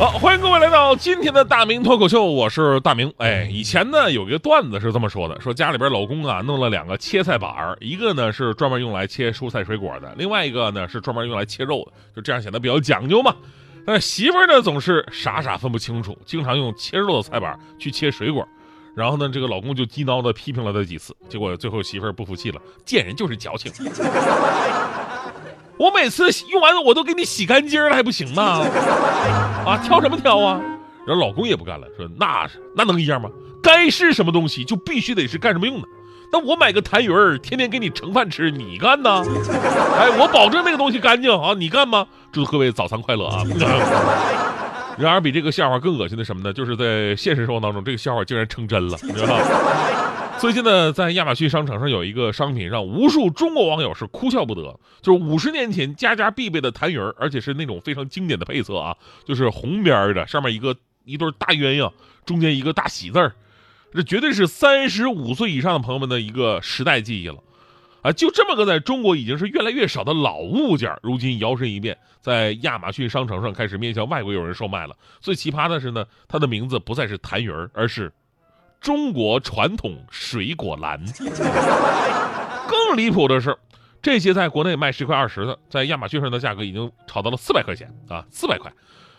好，欢迎各位来到今天的大明脱口秀，我是大明。哎，以前呢有一个段子是这么说的：说家里边老公啊弄了两个切菜板儿，一个呢是专门用来切蔬菜水果的，另外一个呢是专门用来切肉的，就这样显得比较讲究嘛。但媳妇儿呢总是傻傻分不清楚，经常用切肉的菜板去切水果，然后呢这个老公就激恼的批评了他几次，结果最后媳妇儿不服气了，贱人就是矫情。我每次用完了我都给你洗干净了，还不行吗？啊，挑什么挑啊？然后老公也不干了，说那那能一样吗？该是什么东西就必须得是干什么用的。那我买个痰盂儿，天天给你盛饭吃，你干呢？哎，我保证那个东西干净啊，你干吗？祝各位早餐快乐啊！然而比这个笑话更恶心的什么呢？就是在现实生活当中，这个笑话竟然成真了，你知道吗？最近呢，在亚马逊商城上有一个商品，让无数中国网友是哭笑不得。就是五十年前家家必备的痰盂，而且是那种非常经典的配色啊，就是红边的，上面一个一对大鸳鸯，中间一个大喜字儿，这绝对是三十五岁以上的朋友们的一个时代记忆了。啊，就这么个在中国已经是越来越少的老物件，如今摇身一变，在亚马逊商城上开始面向外国友人售卖了。最奇葩的是呢，它的名字不再是痰盂儿，而是。中国传统水果篮，更离谱的是，这些在国内卖十块二十的，在亚马逊上的价格已经炒到了四百块钱啊，四百块。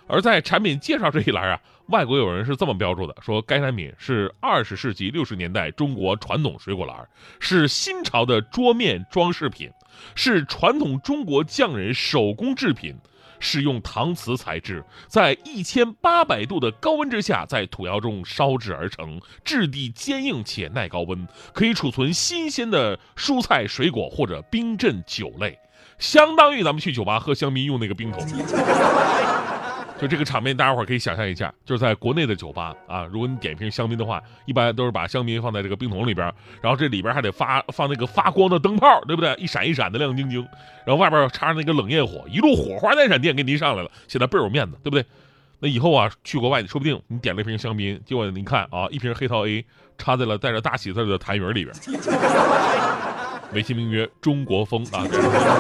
而在产品介绍这一栏啊，外国友人是这么标注的：说该产品是二十世纪六十年代中国传统水果篮，是新潮的桌面装饰品，是传统中国匠人手工制品。是用搪瓷材质，在一千八百度的高温之下，在土窑中烧制而成，质地坚硬且耐高温，可以储存新鲜的蔬菜、水果或者冰镇酒类，相当于咱们去酒吧喝香槟用那个冰桶。就这个场面，大家伙可以想象一下，就是在国内的酒吧啊，如果你点一瓶香槟的话，一般都是把香槟放在这个冰桶里边，然后这里边还得发放那个发光的灯泡，对不对？一闪一闪的亮晶晶，然后外边插着那个冷焰火，一路火花带闪电给你上来了，显得倍儿有面子，对不对？那以后啊，去国外，说不定你点了一瓶香槟，结果您看啊，一瓶黑桃 A 插在了带着大喜字的痰盂里边，美其名曰中国风啊，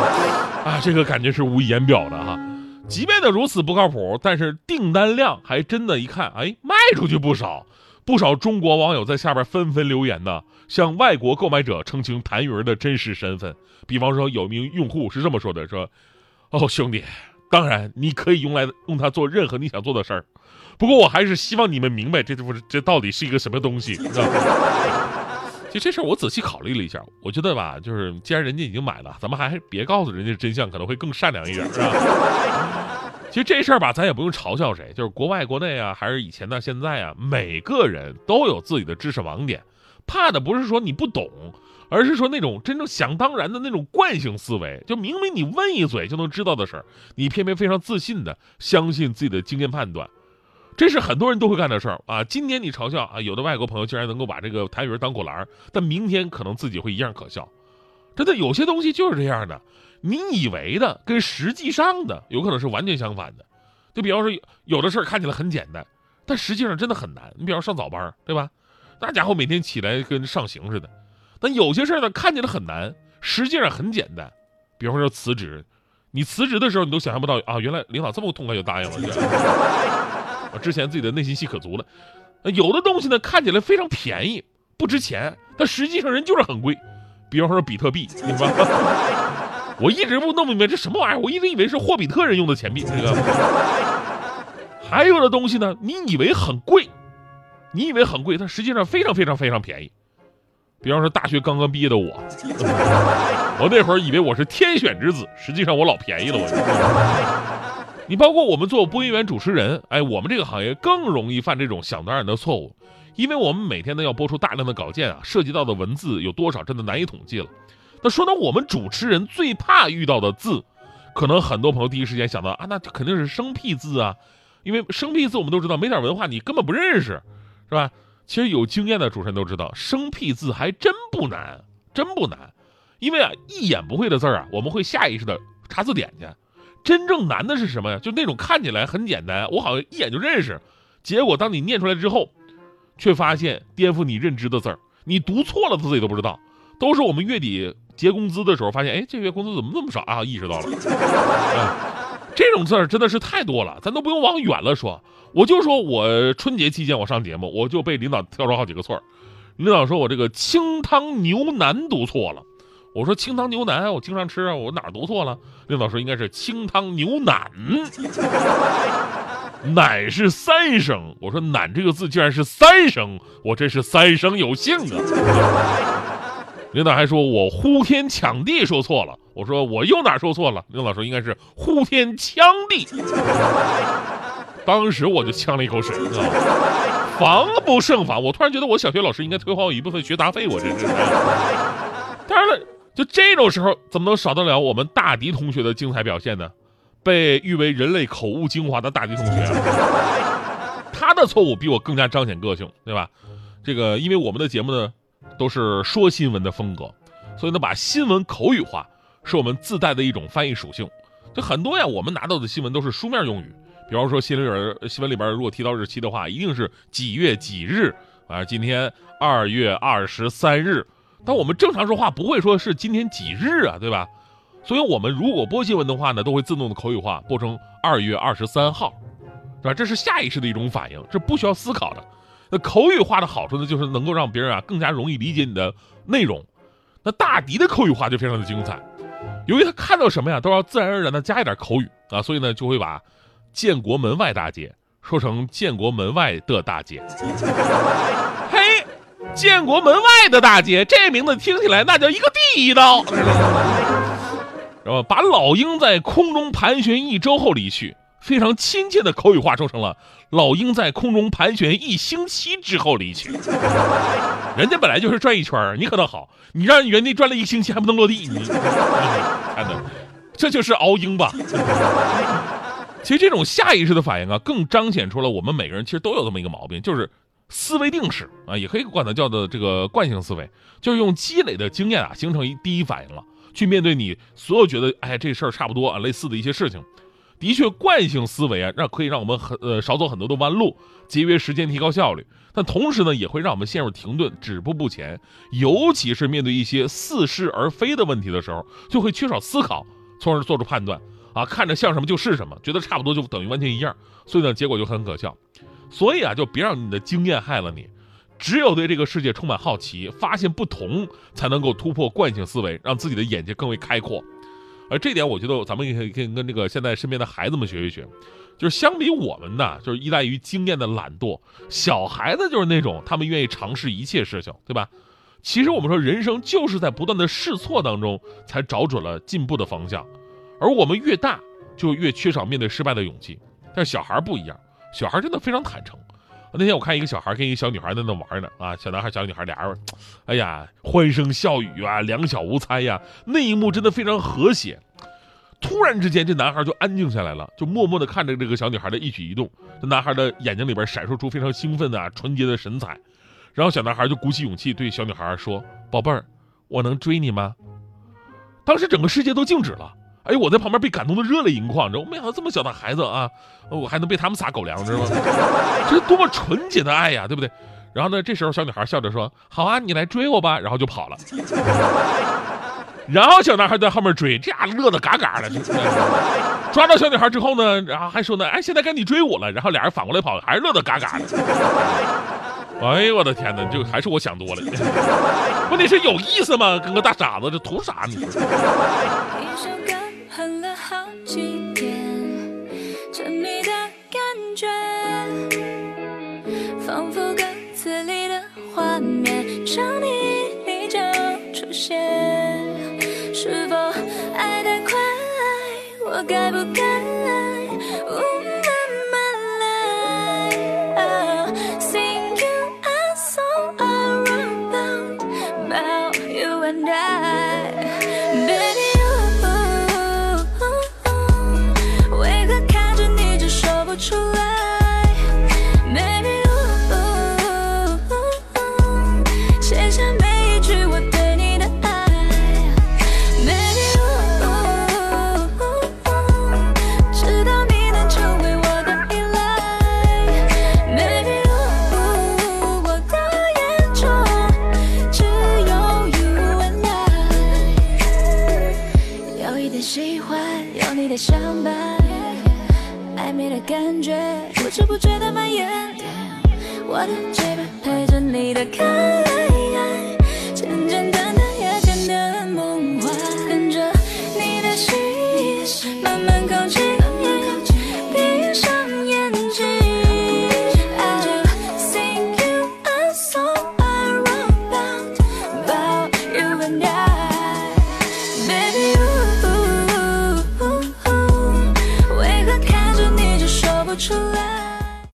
啊，这个感觉是无以言表的哈。即便的如此不靠谱，但是订单量还真的，一看，哎，卖出去不少。不少中国网友在下边纷纷留言呢，向外国购买者澄清谭云的真实身份。比方说，有名用户是这么说的：说，哦，兄弟，当然你可以用来用它做任何你想做的事儿，不过我还是希望你们明白，这这这到底是一个什么东西。其实这事儿我仔细考虑了一下，我觉得吧，就是既然人家已经买了，咱们还是别告诉人家真相，可能会更善良一点，是吧？其实这事儿吧，咱也不用嘲笑谁，就是国外、国内啊，还是以前到、现在啊，每个人都有自己的知识盲点，怕的不是说你不懂，而是说那种真正想当然的那种惯性思维，就明明你问一嘴就能知道的事儿，你偏偏非常自信的相信自己的经验判断。这是很多人都会干的事儿啊！今天你嘲笑啊，有的外国朋友竟然能够把这个痰盂当果篮儿，但明天可能自己会一样可笑。真的有些东西就是这样的，你以为的跟实际上的有可能是完全相反的。就比方说，有的事儿看起来很简单，但实际上真的很难。你比方上早班，对吧？那家伙每天起来跟上刑似的。但有些事儿呢，看起来很难，实际上很简单。比方说辞职，你辞职的时候，你都想象不到啊，原来领导这么痛快就答应了。我之前自己的内心戏可足了，有的东西呢看起来非常便宜，不值钱，但实际上人就是很贵。比方说比特币，明白 我一直不弄明白这什么玩意儿，我一直以为是霍比特人用的钱币。这个还有的东西呢，你以为很贵，你以为很贵，它实际上非常非常非常便宜。比方说大学刚刚毕业的我，我那会儿以为我是天选之子，实际上我老便宜了我。你包括我们做播音员、主持人，哎，我们这个行业更容易犯这种想当然的错误，因为我们每天呢要播出大量的稿件啊，涉及到的文字有多少，真的难以统计了。那说到我们主持人最怕遇到的字，可能很多朋友第一时间想到啊，那肯定是生僻字啊，因为生僻字我们都知道，没点文化你根本不认识，是吧？其实有经验的主持人都知道，生僻字还真不难，真不难。因为啊，一眼不会的字儿啊，我们会下意识的查字典去。真正难的是什么呀？就那种看起来很简单，我好像一眼就认识，结果当你念出来之后，却发现颠覆你认知的字儿，你读错了他自己都不知道。都是我们月底结工资的时候发现，哎，这月工资怎么那么少啊？意识到了。嗯，这种字儿真的是太多了，咱都不用往远了说。我就说我春节期间我上节目，我就被领导挑出好几个错儿。领导说我这个清汤牛腩读错了。我说清汤牛腩，我经常吃啊，我哪儿读错了？领导说应该是清汤牛腩，腩是三声。我说腩这个字竟然是三声，我真是三生有幸啊！领导还说我呼天抢地说错了，我说我又哪说错了？领导说应该是呼天抢地。当时我就呛了一口水啊，防不胜防。我突然觉得我小学老师应该退还我一部分学杂费，我真是。当然了。就这种时候，怎么能少得了我们大迪同学的精彩表现呢？被誉为人类口误精华的大迪同学，他的错误比我更加彰显个性，对吧？这个，因为我们的节目呢都是说新闻的风格，所以呢把新闻口语化是我们自带的一种翻译属性。就很多呀，我们拿到的新闻都是书面用语，比方说新闻里边新闻里边如果提到日期的话，一定是几月几日啊？今天二月二十三日。但我们正常说话不会说是今天几日啊，对吧？所以我们如果播新闻的话呢，都会自动的口语化，播成二月二十三号，是吧？这是下意识的一种反应，这不需要思考的。那口语化的好处呢，就是能够让别人啊更加容易理解你的内容。那大迪的口语化就非常的精彩，由于他看到什么呀，都要自然而然的加一点口语啊，所以呢就会把建国门外大街说成建国门外的大街。建国门外的大街，这名字听起来那叫一个地道，然后把老鹰在空中盘旋一周后离去，非常亲切的口语化说成了老鹰在空中盘旋一星期之后离去。人家本来就是转一圈你可倒好，你让原地转了一星期还不能落地，你看的，这就是熬鹰吧？其实这种下意识的反应啊，更彰显出了我们每个人其实都有这么一个毛病，就是。思维定式啊，也可以管它叫做这个惯性思维，就是用积累的经验啊，形成一第一反应了，去面对你所有觉得哎这事儿差不多啊类似的一些事情。的确，惯性思维啊，让可以让我们很呃少走很多的弯路，节约时间，提高效率。但同时呢，也会让我们陷入停顿，止步不前。尤其是面对一些似是而非的问题的时候，就会缺少思考，从而做出判断啊，看着像什么就是什么，觉得差不多就等于完全一样，所以呢，结果就很可笑。所以啊，就别让你的经验害了你。只有对这个世界充满好奇，发现不同，才能够突破惯性思维，让自己的眼界更为开阔。而这点，我觉得咱们也可以跟跟这个现在身边的孩子们学一学。就是相比我们呢，就是依赖于经验的懒惰，小孩子就是那种他们愿意尝试一切事情，对吧？其实我们说，人生就是在不断的试错当中，才找准了进步的方向。而我们越大，就越缺少面对失败的勇气。但是小孩不一样。小孩真的非常坦诚。那天我看一个小孩跟一个小女孩在那玩呢，啊，小男孩、小女孩俩人，哎呀，欢声笑语啊，两小无猜呀，那一幕真的非常和谐。突然之间，这男孩就安静下来了，就默默地看着这个小女孩的一举一动。这男孩的眼睛里边闪烁出非常兴奋的、纯洁的神采。然后小男孩就鼓起勇气对小女孩说：“宝贝儿，我能追你吗？”当时整个世界都静止了。哎，我在旁边被感动的热泪盈眶，你知道？没想到这么小的孩子啊，我还能被他们撒狗粮，知道吗？这是多么纯洁的爱呀，对不对？然后呢，这时候小女孩笑着说：“好啊，你来追我吧。”然后就跑了。然后小男孩在后面追，这家乐得嘎嘎的。抓到小女孩之后呢，然后还说呢：“哎，现在该你追我了。”然后俩人反过来跑，还是乐得嘎嘎的。哎呦我的天哪，就还是我想多了。问题是有意思吗？跟个大傻子，这图啥你说想你你就出现是否爱太快我该不该我的嘴巴陪着你的看